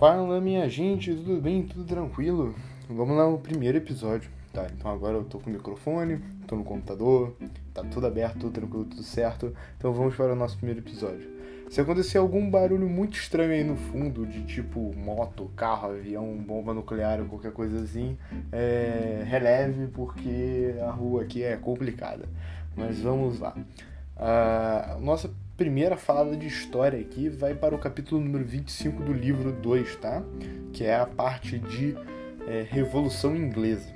Fala minha gente, tudo bem? Tudo tranquilo? Vamos lá no primeiro episódio, tá? Então agora eu tô com o microfone, tô no computador, tá tudo aberto, tudo tranquilo, tudo certo. Então vamos para o nosso primeiro episódio. Se acontecer algum barulho muito estranho aí no fundo, de tipo moto, carro, avião, bomba nuclear ou qualquer coisa assim, é... releve porque a rua aqui é complicada. Mas vamos lá. A nossa primeira falada de história aqui vai para o capítulo número 25 do livro 2, tá? Que é a parte de é, Revolução Inglesa.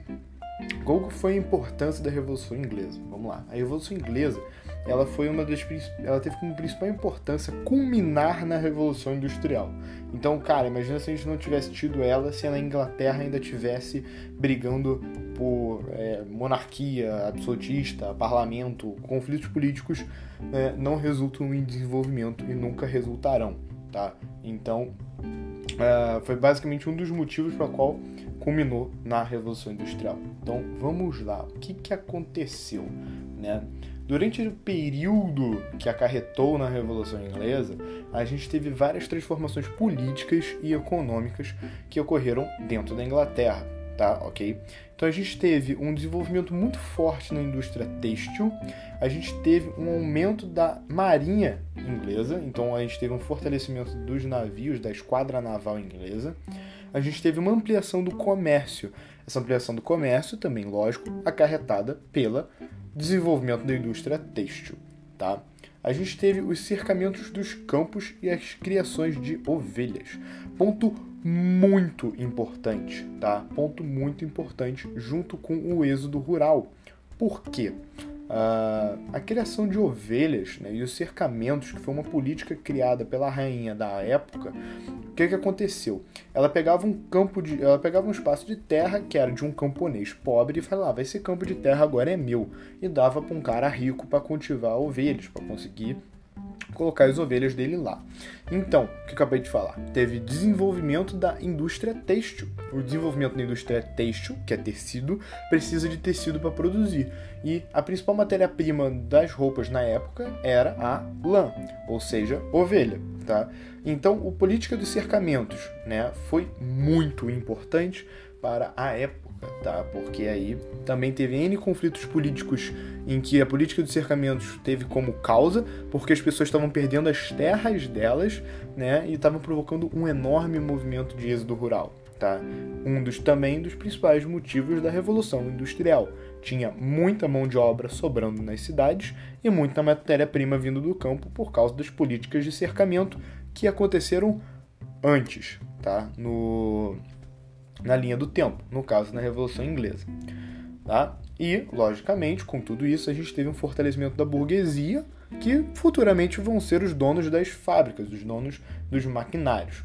Qual foi a importância da Revolução Inglesa? Vamos lá. A Revolução Inglesa, ela foi uma das ela teve como principal importância culminar na Revolução Industrial. Então, cara, imagina se a gente não tivesse tido ela se a Inglaterra ainda tivesse brigando por é, monarquia absolutista, parlamento, conflitos políticos é, não resultam em desenvolvimento e nunca resultarão, tá? Então, é, foi basicamente um dos motivos para qual culminou na Revolução Industrial. Então, vamos lá. O que, que aconteceu, né? Durante o período que acarretou na Revolução Inglesa, a gente teve várias transformações políticas e econômicas que ocorreram dentro da Inglaterra tá? Ok? Então a gente teve um desenvolvimento muito forte na indústria têxtil, a gente teve um aumento da marinha inglesa, então a gente teve um fortalecimento dos navios, da esquadra naval inglesa, a gente teve uma ampliação do comércio, essa ampliação do comércio também, lógico, acarretada pelo desenvolvimento da indústria têxtil, tá? A gente teve os cercamentos dos campos e as criações de ovelhas. Ponto muito importante, tá? Ponto muito importante junto com o êxodo rural. Por quê? Uh, a criação de ovelhas né, e os cercamentos, que foi uma política criada pela rainha da época, o que, que aconteceu? Ela pegava um campo de, ela pegava um espaço de terra que era de um camponês pobre e falava: esse campo de terra agora é meu e dava para um cara rico para cultivar ovelhas, para conseguir colocar as ovelhas dele lá. Então, o que eu acabei de falar? Teve desenvolvimento da indústria têxtil. O desenvolvimento da indústria têxtil, que é tecido, precisa de tecido para produzir. E a principal matéria-prima das roupas na época era a lã, ou seja, ovelha. Tá? Então, a política dos cercamentos né, foi muito importante para a época tá? Porque aí também teve N conflitos políticos em que a política dos cercamentos teve como causa, porque as pessoas estavam perdendo as terras delas, né? E estavam provocando um enorme movimento de êxodo rural, tá? Um dos também dos principais motivos da Revolução Industrial. Tinha muita mão de obra sobrando nas cidades e muita matéria-prima vindo do campo por causa das políticas de cercamento que aconteceram antes, tá? No na linha do tempo, no caso na Revolução Inglesa. Tá? E, logicamente, com tudo isso, a gente teve um fortalecimento da burguesia, que futuramente vão ser os donos das fábricas, os donos dos maquinários.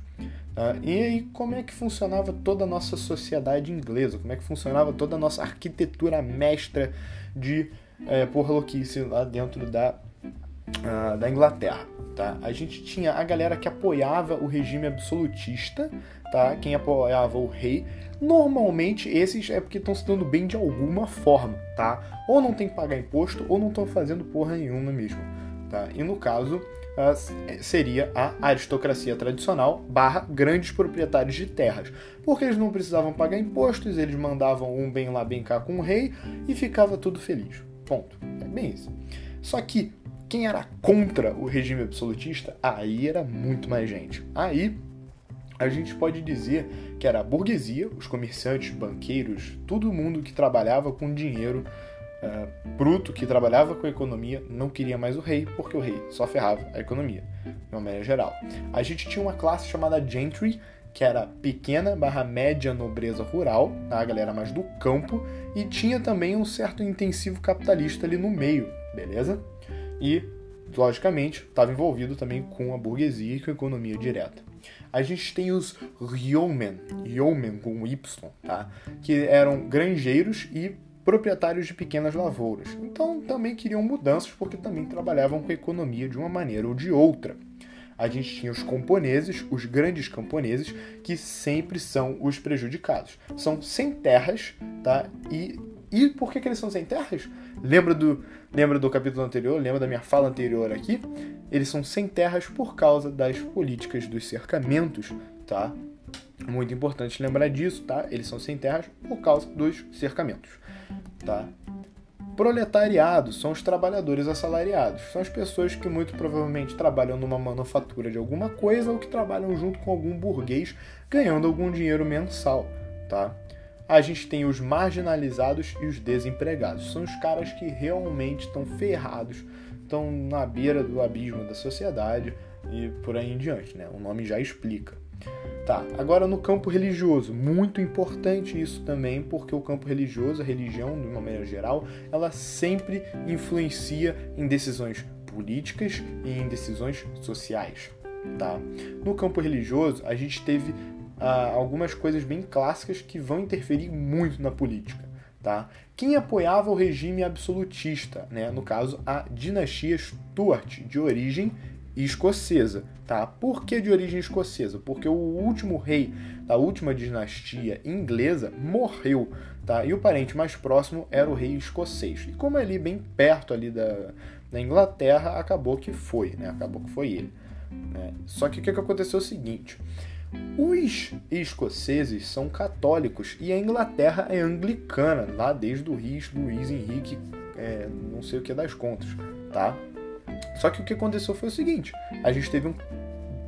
Tá? E aí, como é que funcionava toda a nossa sociedade inglesa? Como é que funcionava toda a nossa arquitetura mestra de é, porra louquice lá dentro da, uh, da Inglaterra? Tá? A gente tinha a galera que apoiava o regime absolutista, tá? Quem apoiava o rei. Normalmente esses é porque estão se dando bem de alguma forma, tá? Ou não tem que pagar imposto ou não estão fazendo porra nenhuma mesmo, tá? E no caso seria a aristocracia tradicional barra grandes proprietários de terras, porque eles não precisavam pagar impostos, eles mandavam um bem lá bem cá com o rei e ficava tudo feliz. Ponto. É bem isso. Só que quem era contra o regime absolutista, aí era muito mais gente. Aí a gente pode dizer que era a burguesia, os comerciantes, banqueiros, todo mundo que trabalhava com dinheiro uh, bruto, que trabalhava com a economia, não queria mais o rei, porque o rei só ferrava a economia, de uma maneira geral. A gente tinha uma classe chamada gentry, que era pequena barra média nobreza rural, tá? a galera mais do campo, e tinha também um certo intensivo capitalista ali no meio, beleza? E, logicamente, estava envolvido também com a burguesia e com a economia direta a gente tem os yeomen, yeomen com Y, tá? Que eram granjeiros e proprietários de pequenas lavouras. Então também queriam mudanças porque também trabalhavam com a economia de uma maneira ou de outra. A gente tinha os camponeses, os grandes camponeses, que sempre são os prejudicados. São sem terras, tá? E e por que, que eles são sem terras? Lembra do, lembra do capítulo anterior? Lembra da minha fala anterior aqui? Eles são sem terras por causa das políticas dos cercamentos, tá? Muito importante lembrar disso, tá? Eles são sem terras por causa dos cercamentos, tá? Proletariado são os trabalhadores assalariados. São as pessoas que muito provavelmente trabalham numa manufatura de alguma coisa ou que trabalham junto com algum burguês ganhando algum dinheiro mensal, tá? A gente tem os marginalizados e os desempregados. São os caras que realmente estão ferrados, estão na beira do abismo da sociedade e por aí em diante, né? O nome já explica. Tá, agora no campo religioso, muito importante isso também, porque o campo religioso, a religião, de uma maneira geral, ela sempre influencia em decisões políticas e em decisões sociais. Tá? No campo religioso, a gente teve ah, algumas coisas bem clássicas que vão interferir muito na política. Tá? Quem apoiava o regime absolutista, né? no caso a dinastia Stuart, de origem escocesa, tá? Por que de origem escocesa? Porque o último rei da última dinastia inglesa morreu, tá? E o parente mais próximo era o rei escocês. E como é ali bem perto ali da, da Inglaterra, acabou que foi, né? Acabou que foi ele. Né? Só que o que aconteceu é o seguinte: os escoceses são católicos e a Inglaterra é anglicana, lá desde o rei Luís Henrique, é, não sei o que das contas, tá? Só que o que aconteceu foi o seguinte: a gente teve um,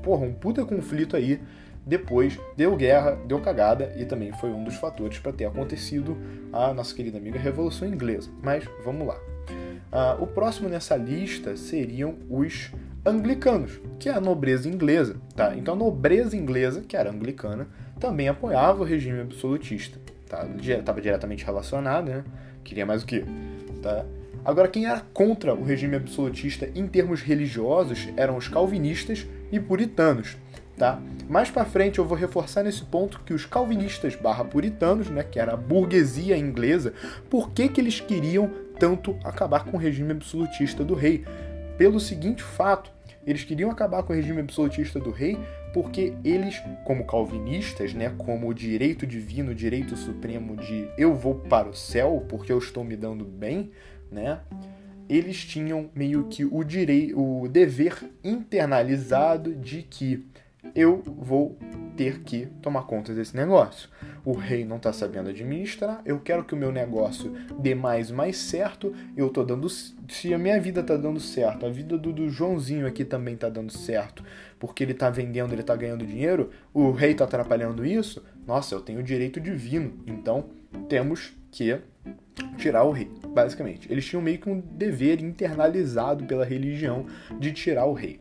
porra, um puta conflito aí. Depois deu guerra, deu cagada e também foi um dos fatores para ter acontecido a nossa querida amiga Revolução Inglesa. Mas vamos lá. Uh, o próximo nessa lista seriam os anglicanos, que é a nobreza inglesa. Tá? Então a nobreza inglesa, que era anglicana, também apoiava o regime absolutista. Tá? Estava diretamente relacionado, né? Queria mais o quê? Tá? Agora, quem era contra o regime absolutista em termos religiosos eram os calvinistas e puritanos. Tá? Mais para frente eu vou reforçar nesse ponto que os calvinistas barra puritanos, né, que era a burguesia inglesa, por que, que eles queriam tanto acabar com o regime absolutista do rei? Pelo seguinte fato, eles queriam acabar com o regime absolutista do rei porque eles, como calvinistas, né, como o direito divino, direito supremo de eu vou para o céu porque eu estou me dando bem, né? Eles tinham meio que o direito, o dever internalizado de que eu vou ter que tomar conta desse negócio. O rei não está sabendo administrar, eu quero que o meu negócio dê mais mais certo, eu tô dando. Se a minha vida tá dando certo, a vida do, do Joãozinho aqui também tá dando certo, porque ele tá vendendo, ele tá ganhando dinheiro, o rei tá atrapalhando isso, nossa, eu tenho direito divino. Então temos que tirar o rei, basicamente. Eles tinham meio que um dever internalizado pela religião de tirar o rei,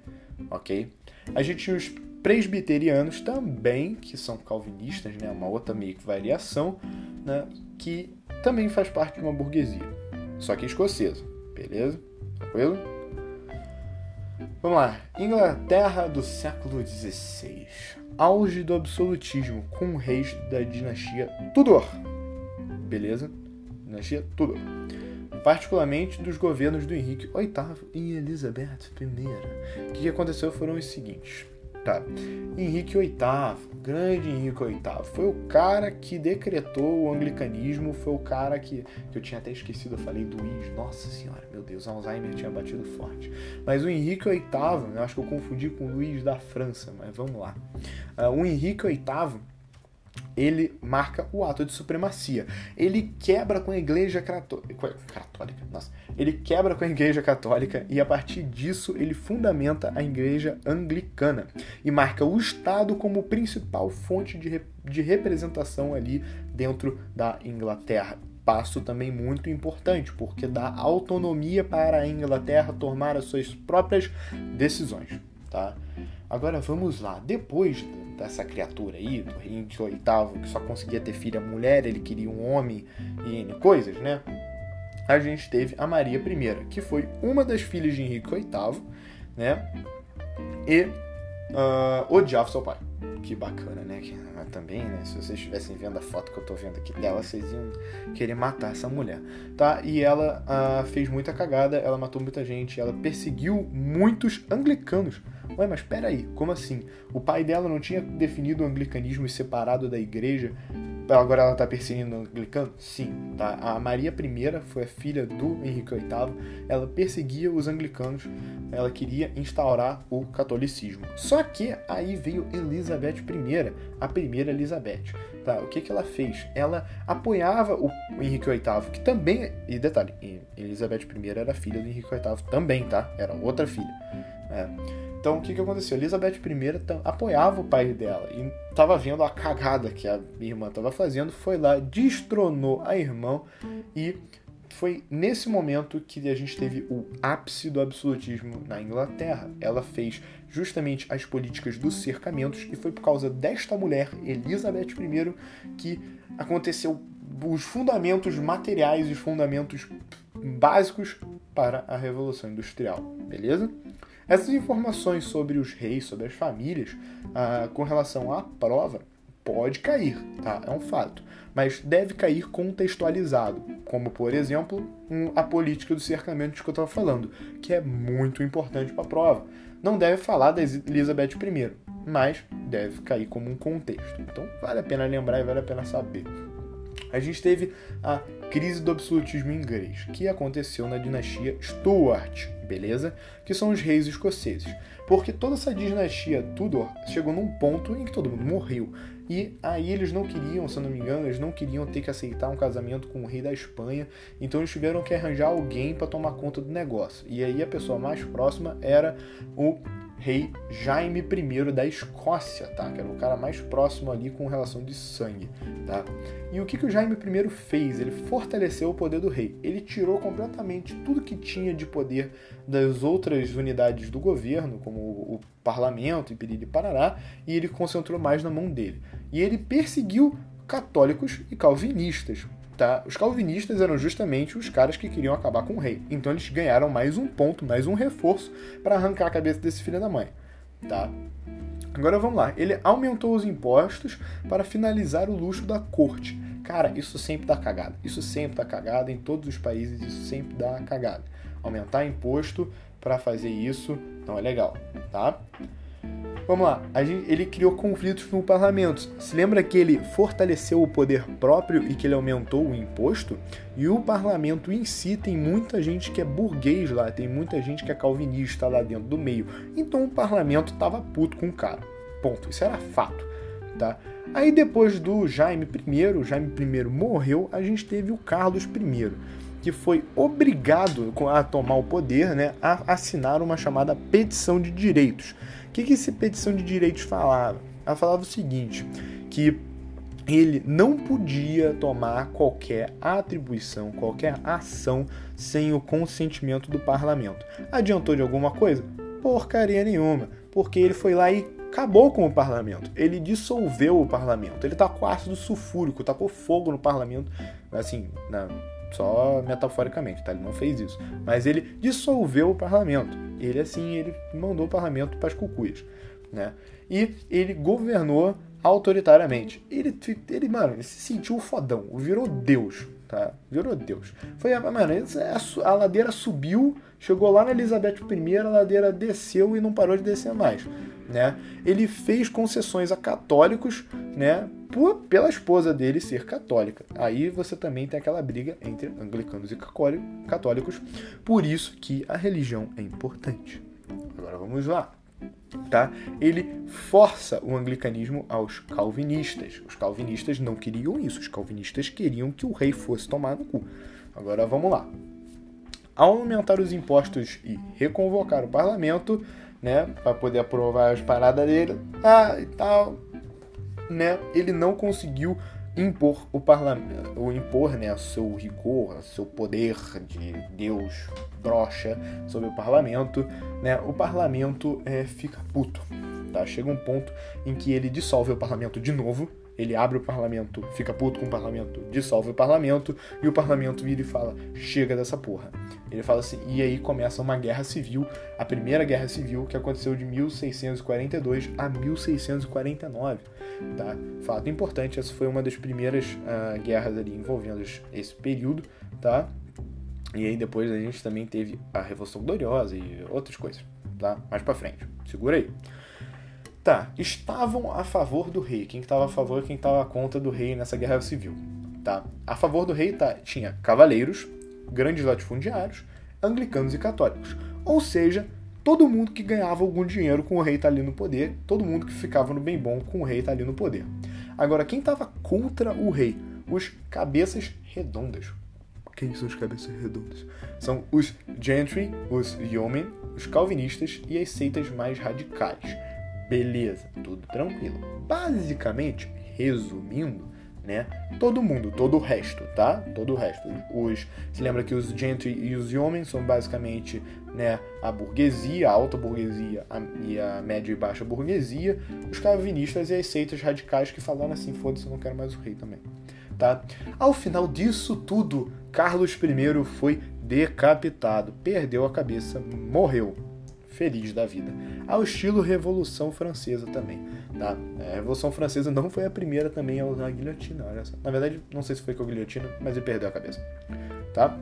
ok? A gente tinha os presbiterianos também, que são calvinistas, né? Uma outra meio que variação, né? Que também faz parte de uma burguesia, só que escocesa, beleza? Tranquilo? Vamos lá. Inglaterra do século XVI. Auge do absolutismo com reis da dinastia Tudor. Beleza? dinastia Tudor, particularmente dos governos do Henrique VIII e Elizabeth I. O que aconteceu foram os seguintes. Tá. Henrique VIII, grande Henrique VIII, foi o cara que decretou o anglicanismo, foi o cara que, que eu tinha até esquecido, eu falei do Luís, nossa senhora, meu Deus, Alzheimer tinha batido forte. Mas o Henrique VIII, eu acho que eu confundi com o Luís da França, mas vamos lá. Uh, o Henrique VIII ele marca o ato de supremacia. Ele quebra com a igreja católica, nossa, ele quebra com a igreja católica e a partir disso ele fundamenta a igreja anglicana e marca o Estado como principal fonte de, de representação ali dentro da Inglaterra. Passo também muito importante, porque dá autonomia para a Inglaterra tomar as suas próprias decisões, tá? Agora vamos lá, depois dessa criatura aí, do Henrique VIII, que só conseguia ter filha mulher, ele queria um homem e coisas, né? A gente teve a Maria I, que foi uma das filhas de Henrique VIII, né? E uh, odiava seu pai. Que bacana, né? Que, também, né? Se vocês estivessem vendo a foto que eu tô vendo aqui dela, vocês iam querer matar essa mulher, tá? E ela uh, fez muita cagada, ela matou muita gente, ela perseguiu muitos anglicanos Ué, mas peraí, como assim? O pai dela não tinha definido o anglicanismo e separado da igreja agora ela está perseguindo o anglicano? Sim, tá? A Maria I foi a filha do Henrique VIII, ela perseguia os anglicanos, ela queria instaurar o catolicismo. Só que aí veio Elizabeth I, a primeira Elizabeth. Tá? O que, que ela fez? Ela apoiava o Henrique VIII, que também, e detalhe, Elizabeth I era filha do Henrique VIII também, tá? Era outra filha. É. Então, o que, que aconteceu? Elizabeth I apoiava o pai dela e estava vendo a cagada que a irmã estava fazendo, foi lá, destronou a irmã e foi nesse momento que a gente teve o ápice do absolutismo na Inglaterra. Ela fez justamente as políticas dos cercamentos e foi por causa desta mulher, Elizabeth I, que aconteceu os fundamentos materiais os fundamentos básicos para a Revolução Industrial, beleza? Essas informações sobre os reis, sobre as famílias, ah, com relação à prova, pode cair, tá? É um fato. Mas deve cair contextualizado, como por exemplo um, a política do cercamento que eu estava falando, que é muito importante para a prova. Não deve falar da Elizabeth I, mas deve cair como um contexto. Então vale a pena lembrar e vale a pena saber. A gente teve a crise do absolutismo inglês, que aconteceu na dinastia Stuart, beleza? Que são os reis escoceses. Porque toda essa dinastia Tudor chegou num ponto em que todo mundo morreu. E aí eles não queriam, se não me engano, eles não queriam ter que aceitar um casamento com o rei da Espanha, então eles tiveram que arranjar alguém para tomar conta do negócio. E aí a pessoa mais próxima era o rei Jaime I da Escócia, tá? Que era o cara mais próximo ali com relação de sangue, tá? E o que, que o Jaime I fez? Ele fortaleceu o poder do rei. Ele tirou completamente tudo que tinha de poder das outras unidades do governo, como o, parlamento e Piriri Parará, e ele concentrou mais na mão dele. E ele perseguiu católicos e calvinistas, tá? Os calvinistas eram justamente os caras que queriam acabar com o rei. Então eles ganharam mais um ponto, mais um reforço para arrancar a cabeça desse filho da mãe, tá? Agora vamos lá. Ele aumentou os impostos para finalizar o luxo da corte. Cara, isso sempre dá cagada. Isso sempre dá cagada em todos os países, isso sempre dá cagada. Aumentar imposto para fazer isso não é legal, tá? Vamos lá, gente, ele criou conflitos no parlamento. Se lembra que ele fortaleceu o poder próprio e que ele aumentou o imposto? E o parlamento em si tem muita gente que é burguês lá, tem muita gente que é calvinista lá dentro do meio. Então o parlamento tava puto com o cara. Ponto. Isso era fato, tá? Aí depois do Jaime I, Jaime I morreu, a gente teve o Carlos I, que foi obrigado a tomar o poder, né, a assinar uma chamada petição de direitos o que, que essa petição de direitos falava? Ela falava o seguinte, que ele não podia tomar qualquer atribuição, qualquer ação sem o consentimento do parlamento. Adiantou de alguma coisa? Porcaria nenhuma, porque ele foi lá e acabou com o parlamento. Ele dissolveu o parlamento. Ele tacou ácido sulfúrico, tacou fogo no parlamento, assim, na, só metaforicamente, tá? Ele não fez isso. Mas ele dissolveu o parlamento. Ele, assim, ele mandou o parlamento para as cucuias, né? E ele governou autoritariamente. Ele, ele, mano, ele se sentiu fodão, virou Deus, tá? Virou Deus. Foi, mano, a, a ladeira subiu, chegou lá na Elizabeth I, a ladeira desceu e não parou de descer mais, né? Ele fez concessões a católicos, né? Por, pela esposa dele ser católica. Aí você também tem aquela briga entre anglicanos e católicos, por isso que a religião é importante. Agora vamos lá tá? Ele força o anglicanismo aos calvinistas. Os calvinistas não queriam isso, os calvinistas queriam que o rei fosse tomar no cu. Agora vamos lá. Aumentar os impostos e reconvocar o parlamento, né, para poder aprovar as paradas dele, ah, e tal, né, ele não conseguiu impor o parlamento, o impor, né, seu rigor, seu poder de Deus brocha sobre o parlamento, né? O parlamento é, fica puto, tá? Chega um ponto em que ele dissolve o parlamento de novo, ele abre o parlamento, fica puto com o parlamento, dissolve o parlamento e o parlamento vira e fala: chega dessa porra. Ele fala assim, e aí começa uma guerra civil, a primeira guerra civil que aconteceu de 1642 a 1649, tá? Fato importante, essa foi uma das primeiras uh, guerras ali envolvendo esse período, tá? E aí depois a gente também teve a Revolução Gloriosa e outras coisas, tá? Mais pra frente. Segura aí. Tá, estavam a favor do rei. Quem estava a favor e quem estava contra do rei nessa guerra civil, tá? A favor do rei tá, tinha cavaleiros, grandes latifundiários, anglicanos e católicos. Ou seja, todo mundo que ganhava algum dinheiro com o rei tá ali no poder, todo mundo que ficava no bem bom com o rei tá ali no poder. Agora, quem estava contra o rei? Os cabeças redondas. Quem são os cabeças redondas? São os gentry, os yeomen, os calvinistas e as seitas mais radicais. Beleza, tudo tranquilo. Basicamente, resumindo, né? Todo mundo, todo o resto, tá? Todo o resto. Os, se lembra que os gentry e os yeomen são basicamente, né, a burguesia, a alta burguesia a, e a média e baixa burguesia, os calvinistas e as seitas radicais que falaram assim, foda-se, eu não quero mais o rei também tá? Ao final disso tudo, Carlos I foi decapitado, perdeu a cabeça, morreu. Feliz da vida. Ao estilo Revolução Francesa também. Tá? A Revolução Francesa não foi a primeira também a usar a guilhotina. Olha só. Na verdade, não sei se foi com a guilhotina, mas ele perdeu a cabeça. Tá?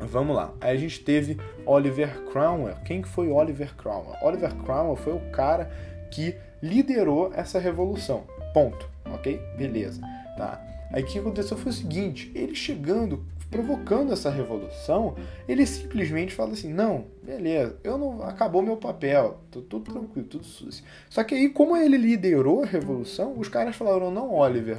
Vamos lá. Aí a gente teve Oliver Cromwell. Quem que foi Oliver Cromwell? Oliver Cromwell foi o cara que liderou essa revolução. Ponto. Ok? Beleza. Tá? Aí o que aconteceu foi o seguinte: ele chegando, provocando essa revolução, ele simplesmente fala assim: não, beleza, eu não acabou meu papel, tô tudo tranquilo, tudo sucio. Só que aí, como ele liderou a revolução, os caras falaram: não, Oliver,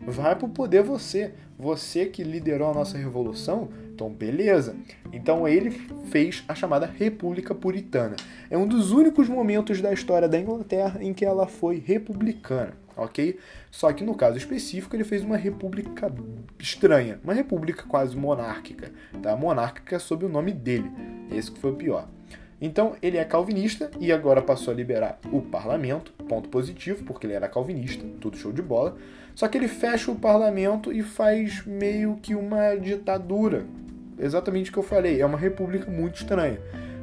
vai pro poder você, você que liderou a nossa revolução, então beleza. Então ele fez a chamada República Puritana. É um dos únicos momentos da história da Inglaterra em que ela foi republicana ok? Só que no caso específico ele fez uma república estranha, uma república quase monárquica, tá? Monárquica sob o nome dele, esse que foi o pior. Então ele é calvinista e agora passou a liberar o parlamento, ponto positivo, porque ele era calvinista, tudo show de bola. Só que ele fecha o parlamento e faz meio que uma ditadura. Exatamente o que eu falei, é uma república muito estranha,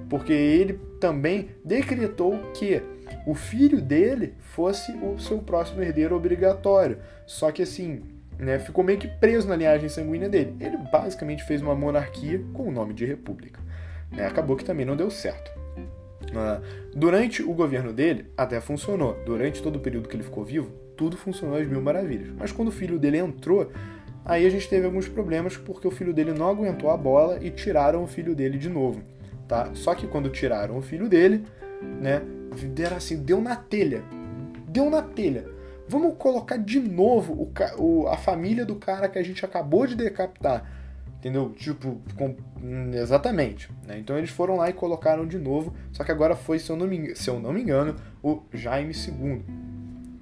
porque ele também decretou que o filho dele fosse o seu próximo herdeiro obrigatório. Só que assim, né, ficou meio que preso na linhagem sanguínea dele. Ele basicamente fez uma monarquia com o nome de república. Né, acabou que também não deu certo. Uh, durante o governo dele, até funcionou. Durante todo o período que ele ficou vivo, tudo funcionou às mil maravilhas. Mas quando o filho dele entrou, aí a gente teve alguns problemas porque o filho dele não aguentou a bola e tiraram o filho dele de novo. Tá? Só que quando tiraram o filho dele, né, deram assim, deu na telha. Deu na telha. Vamos colocar de novo o, o, a família do cara que a gente acabou de decapitar. Entendeu? Tipo, com, hum, exatamente. Né? Então eles foram lá e colocaram de novo. Só que agora foi, se eu não me, se eu não me engano, o Jaime II.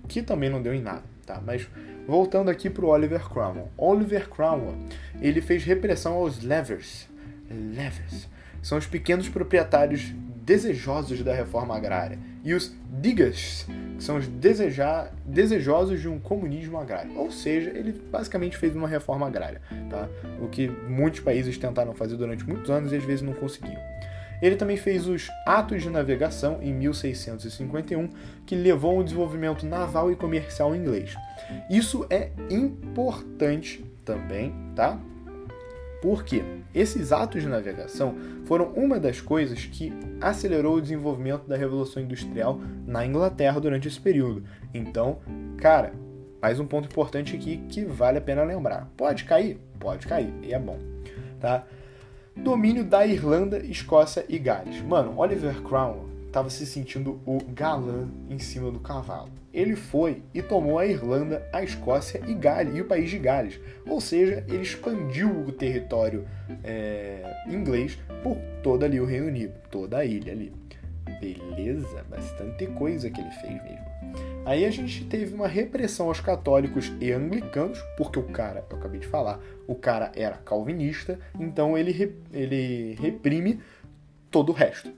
Que também não deu em nada, tá? Mas voltando aqui pro Oliver Cromwell. Oliver Cromwell, ele fez repressão aos levers. Levers. São os pequenos proprietários desejosos da reforma agrária, e os diggers, que são os desejar, desejosos de um comunismo agrário. Ou seja, ele basicamente fez uma reforma agrária, tá? o que muitos países tentaram fazer durante muitos anos e às vezes não conseguiam. Ele também fez os Atos de Navegação em 1651, que levou ao desenvolvimento naval e comercial inglês. Isso é importante também, tá? Porque esses atos de navegação foram uma das coisas que acelerou o desenvolvimento da Revolução Industrial na Inglaterra durante esse período. Então, cara, mais um ponto importante aqui que vale a pena lembrar. Pode cair? Pode cair, e é bom, tá? Domínio da Irlanda, Escócia e Gales. Mano, Oliver Cromwell estava se sentindo o galã em cima do cavalo. Ele foi e tomou a Irlanda, a Escócia e Gales, e o país de Gales. Ou seja, ele expandiu o território é, inglês por toda ali o Reino Unido, toda a ilha ali. Beleza, bastante coisa que ele fez mesmo. Aí a gente teve uma repressão aos católicos e anglicanos, porque o cara, eu acabei de falar, o cara era calvinista, então ele, ele reprime todo o resto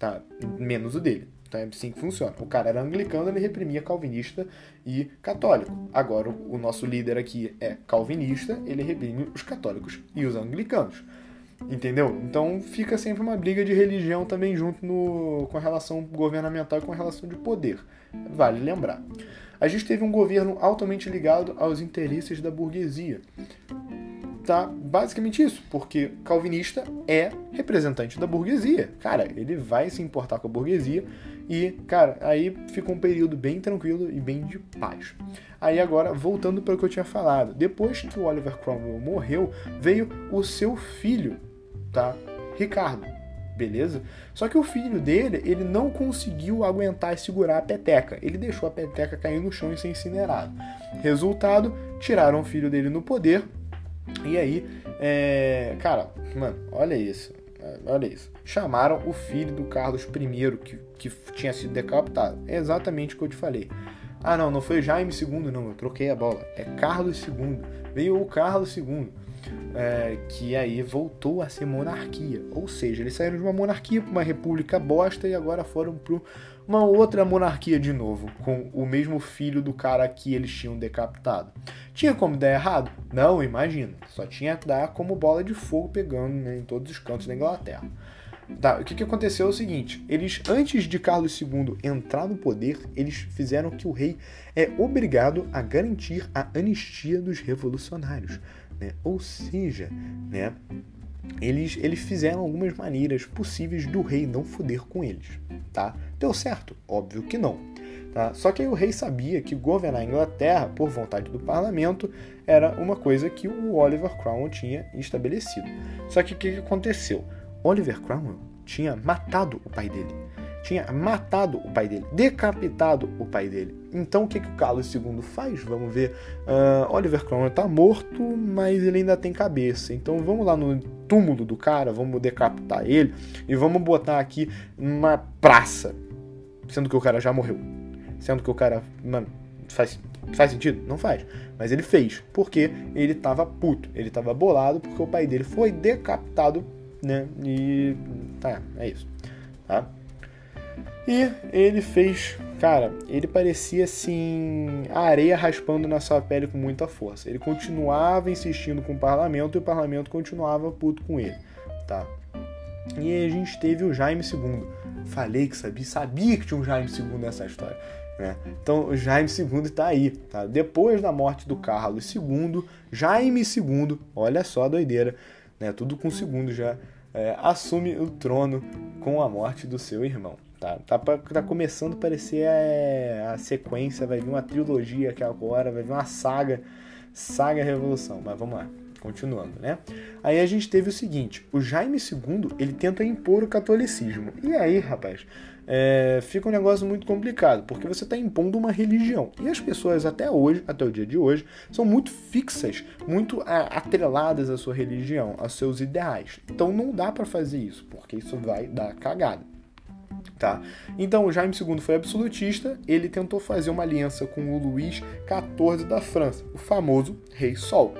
tá? Menos o dele. Então é assim que funciona. O cara era anglicano, ele reprimia calvinista e católico. Agora o nosso líder aqui é calvinista, ele reprime os católicos e os anglicanos. Entendeu? Então fica sempre uma briga de religião também junto no, com relação governamental e com relação de poder. Vale lembrar. A gente teve um governo altamente ligado aos interesses da burguesia. Tá basicamente isso, porque calvinista é representante da burguesia. Cara, ele vai se importar com a burguesia e, cara, aí fica um período bem tranquilo e bem de paz. Aí agora, voltando para o que eu tinha falado, depois que o Oliver Cromwell morreu, veio o seu filho, tá? Ricardo, beleza? Só que o filho dele, ele não conseguiu aguentar e segurar a peteca. Ele deixou a peteca cair no chão e ser incinerado. Resultado, tiraram o filho dele no poder. E aí, é... cara, mano, olha isso. Olha isso. Chamaram o filho do Carlos I, que, que tinha sido decapitado. É exatamente o que eu te falei. Ah, não, não foi Jaime II, não, eu troquei a bola. É Carlos II. Veio o Carlos II é, que aí voltou a ser monarquia. Ou seja, eles saíram de uma monarquia para uma república bosta e agora foram para uma outra monarquia de novo, com o mesmo filho do cara que eles tinham decapitado. Tinha como dar errado? Não, imagina. Só tinha que dar como bola de fogo pegando né, em todos os cantos da Inglaterra. Tá, o que, que aconteceu é o seguinte: eles, antes de Carlos II entrar no poder, eles fizeram que o rei é obrigado a garantir a anistia dos revolucionários né? Ou seja, né, eles, eles fizeram algumas maneiras possíveis do rei não foder com eles, tá? Deu certo? Óbvio que não. Tá? Só que aí o rei sabia que governar a Inglaterra por vontade do parlamento era uma coisa que o Oliver Cromwell tinha estabelecido. Só que o que aconteceu? Oliver Cromwell tinha matado o pai dele tinha matado o pai dele, decapitado o pai dele. Então o que, que o Carlos II faz? Vamos ver. Uh, Oliver Cromwell está morto, mas ele ainda tem cabeça. Então vamos lá no túmulo do cara, vamos decapitar ele e vamos botar aqui uma praça. Sendo que o cara já morreu. Sendo que o cara. Mano, faz, faz sentido? Não faz. Mas ele fez. Porque ele tava puto. Ele tava bolado porque o pai dele foi decapitado, né? E. Tá, é isso. Tá? E ele fez, cara, ele parecia assim, a areia raspando na sua pele com muita força. Ele continuava insistindo com o parlamento e o parlamento continuava puto com ele, tá? E aí a gente teve o Jaime II. Falei que sabia, sabia que tinha um Jaime II nessa história. Né? Então o Jaime II está aí. Tá? Depois da morte do Carlos II, Jaime II, olha só a doideira, né? tudo com o segundo já, é, assume o trono com a morte do seu irmão. Tá, tá, tá começando a parecer a, a, sequência, vai vir uma trilogia aqui agora, vai vir uma saga, saga Revolução, mas vamos lá, continuando, né? Aí a gente teve o seguinte, o Jaime II, ele tenta impor o catolicismo, e aí, rapaz, é, fica um negócio muito complicado, porque você está impondo uma religião, e as pessoas até hoje, até o dia de hoje, são muito fixas, muito atreladas à sua religião, aos seus ideais, então não dá para fazer isso, porque isso vai dar cagada. Tá? Então, o Jaime II foi absolutista, ele tentou fazer uma aliança com o Luís XIV da França, o famoso Rei Sol.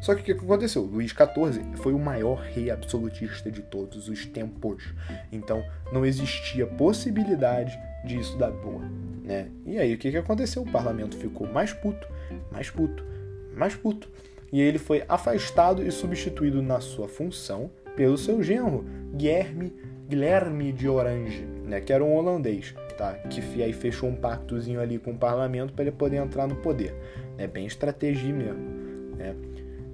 Só que o que aconteceu? Luís XIV foi o maior rei absolutista de todos os tempos. Então, não existia possibilidade disso dar boa. Né? E aí, o que, aconteceu? O parlamento ficou mais puto, mais puto, mais puto. E ele foi afastado e substituído na sua função pelo seu genro, Guilherme Guilherme de Orange, né, que era um holandês, tá, que aí fechou um pactozinho ali com o parlamento para ele poder entrar no poder, né, bem estratégia mesmo, né.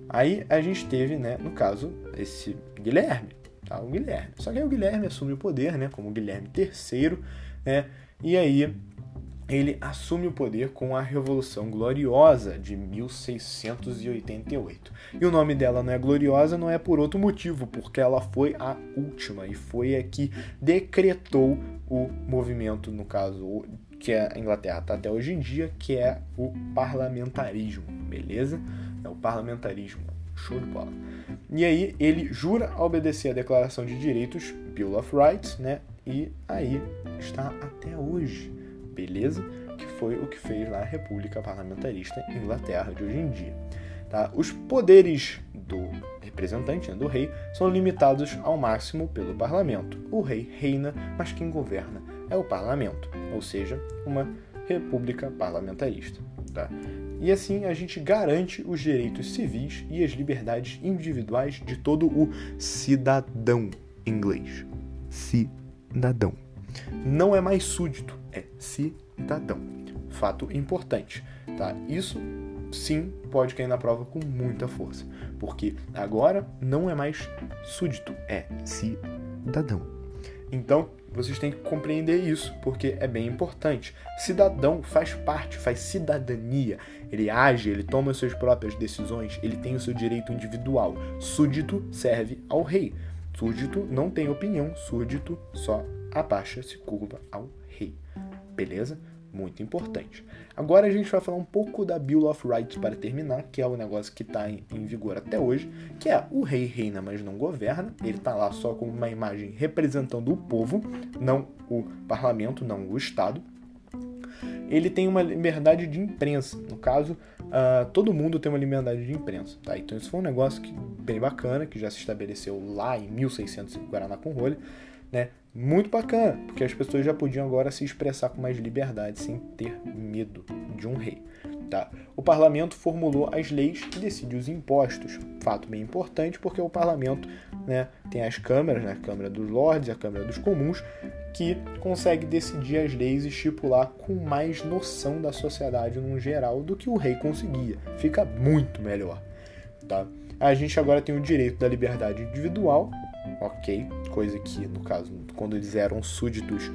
Aí a gente teve, né, no caso, esse Guilherme, tá, o Guilherme. Só que aí o Guilherme assume o poder, né, como Guilherme III, né, e aí ele assume o poder com a Revolução Gloriosa de 1688. E o nome dela não é gloriosa, não é por outro motivo, porque ela foi a última e foi a que decretou o movimento, no caso, que a Inglaterra está até hoje em dia, que é o parlamentarismo, beleza? É o parlamentarismo. Show de bola. E aí ele jura obedecer a Declaração de Direitos, Bill of Rights, né? E aí está até hoje beleza? Que foi o que fez lá a República Parlamentarista Inglaterra de hoje em dia. Tá? Os poderes do representante, né, do rei, são limitados ao máximo pelo parlamento. O rei reina, mas quem governa é o parlamento, ou seja, uma república parlamentarista. Tá? E assim a gente garante os direitos civis e as liberdades individuais de todo o cidadão inglês. Cidadão. Não é mais súdito, é cidadão. Fato importante, tá? Isso sim, pode cair na prova com muita força. Porque agora não é mais súdito, é cidadão. Então, vocês têm que compreender isso, porque é bem importante. Cidadão faz parte, faz cidadania. Ele age, ele toma suas próprias decisões, ele tem o seu direito individual. Súdito serve ao rei. Súdito não tem opinião, súdito só abaixa, se curva ao rei. Beleza? muito importante. Agora a gente vai falar um pouco da Bill of Rights para terminar, que é o negócio que está em, em, vigor até hoje, que é o rei reina, mas não governa. Ele está lá só como uma imagem representando o povo, não o parlamento, não o Estado. Ele tem uma liberdade de imprensa. No caso, uh, todo mundo tem uma liberdade de imprensa. Tá? Então isso foi um negócio que, bem bacana, que já se estabeleceu lá em 1600 em Guaraná com rolha né? Muito bacana, porque as pessoas já podiam agora se expressar com mais liberdade, sem ter medo de um rei. Tá? O parlamento formulou as leis e decide os impostos. Fato bem importante, porque o parlamento né, tem as câmaras, né, a Câmara dos Lordes e a Câmara dos Comuns, que consegue decidir as leis e estipular com mais noção da sociedade no geral do que o rei conseguia. Fica muito melhor. Tá? A gente agora tem o direito da liberdade individual, ok, coisa que no caso, quando eles eram súditos,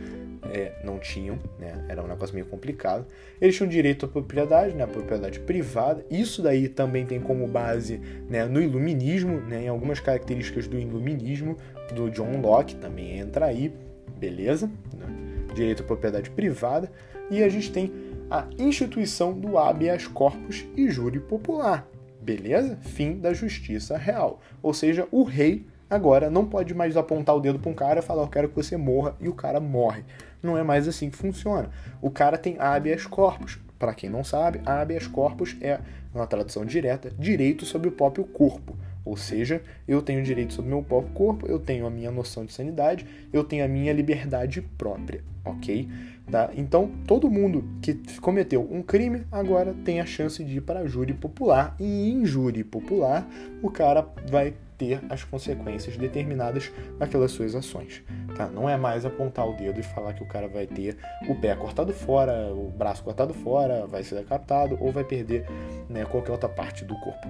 é, não tinham, né? Era um negócio meio complicado. Eles tinham direito à propriedade, né? Propriedade privada. Isso daí também tem como base, né? No iluminismo, né? Em algumas características do iluminismo do John Locke também entra aí, beleza? Né? Direito à propriedade privada e a gente tem a instituição do habeas corpus e júri popular, beleza? Fim da justiça real, ou seja, o rei Agora, não pode mais apontar o dedo para um cara e falar, eu quero que você morra, e o cara morre. Não é mais assim que funciona. O cara tem habeas corpus. Para quem não sabe, habeas corpus é, uma tradução direta, direito sobre o próprio corpo. Ou seja, eu tenho direito sobre o meu próprio corpo, eu tenho a minha noção de sanidade, eu tenho a minha liberdade própria, ok? Tá? Então, todo mundo que cometeu um crime agora tem a chance de ir para júri popular, e em júri popular, o cara vai ter as consequências determinadas naquelas suas ações. Tá? Não é mais apontar o dedo e falar que o cara vai ter o pé cortado fora, o braço cortado fora, vai ser decapitado ou vai perder né, qualquer outra parte do corpo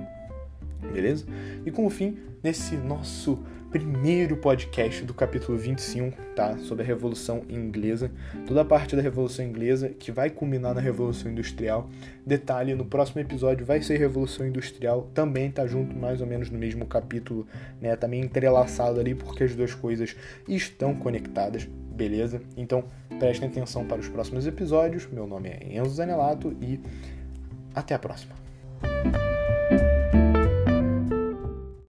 beleza? E com o fim, nesse nosso primeiro podcast do capítulo 25, tá? Sobre a Revolução Inglesa, toda a parte da Revolução Inglesa que vai culminar na Revolução Industrial. Detalhe, no próximo episódio vai ser Revolução Industrial, também tá junto mais ou menos no mesmo capítulo, né? Também entrelaçado ali porque as duas coisas estão conectadas, beleza? Então, prestem atenção para os próximos episódios. Meu nome é Enzo Zanelato e até a próxima.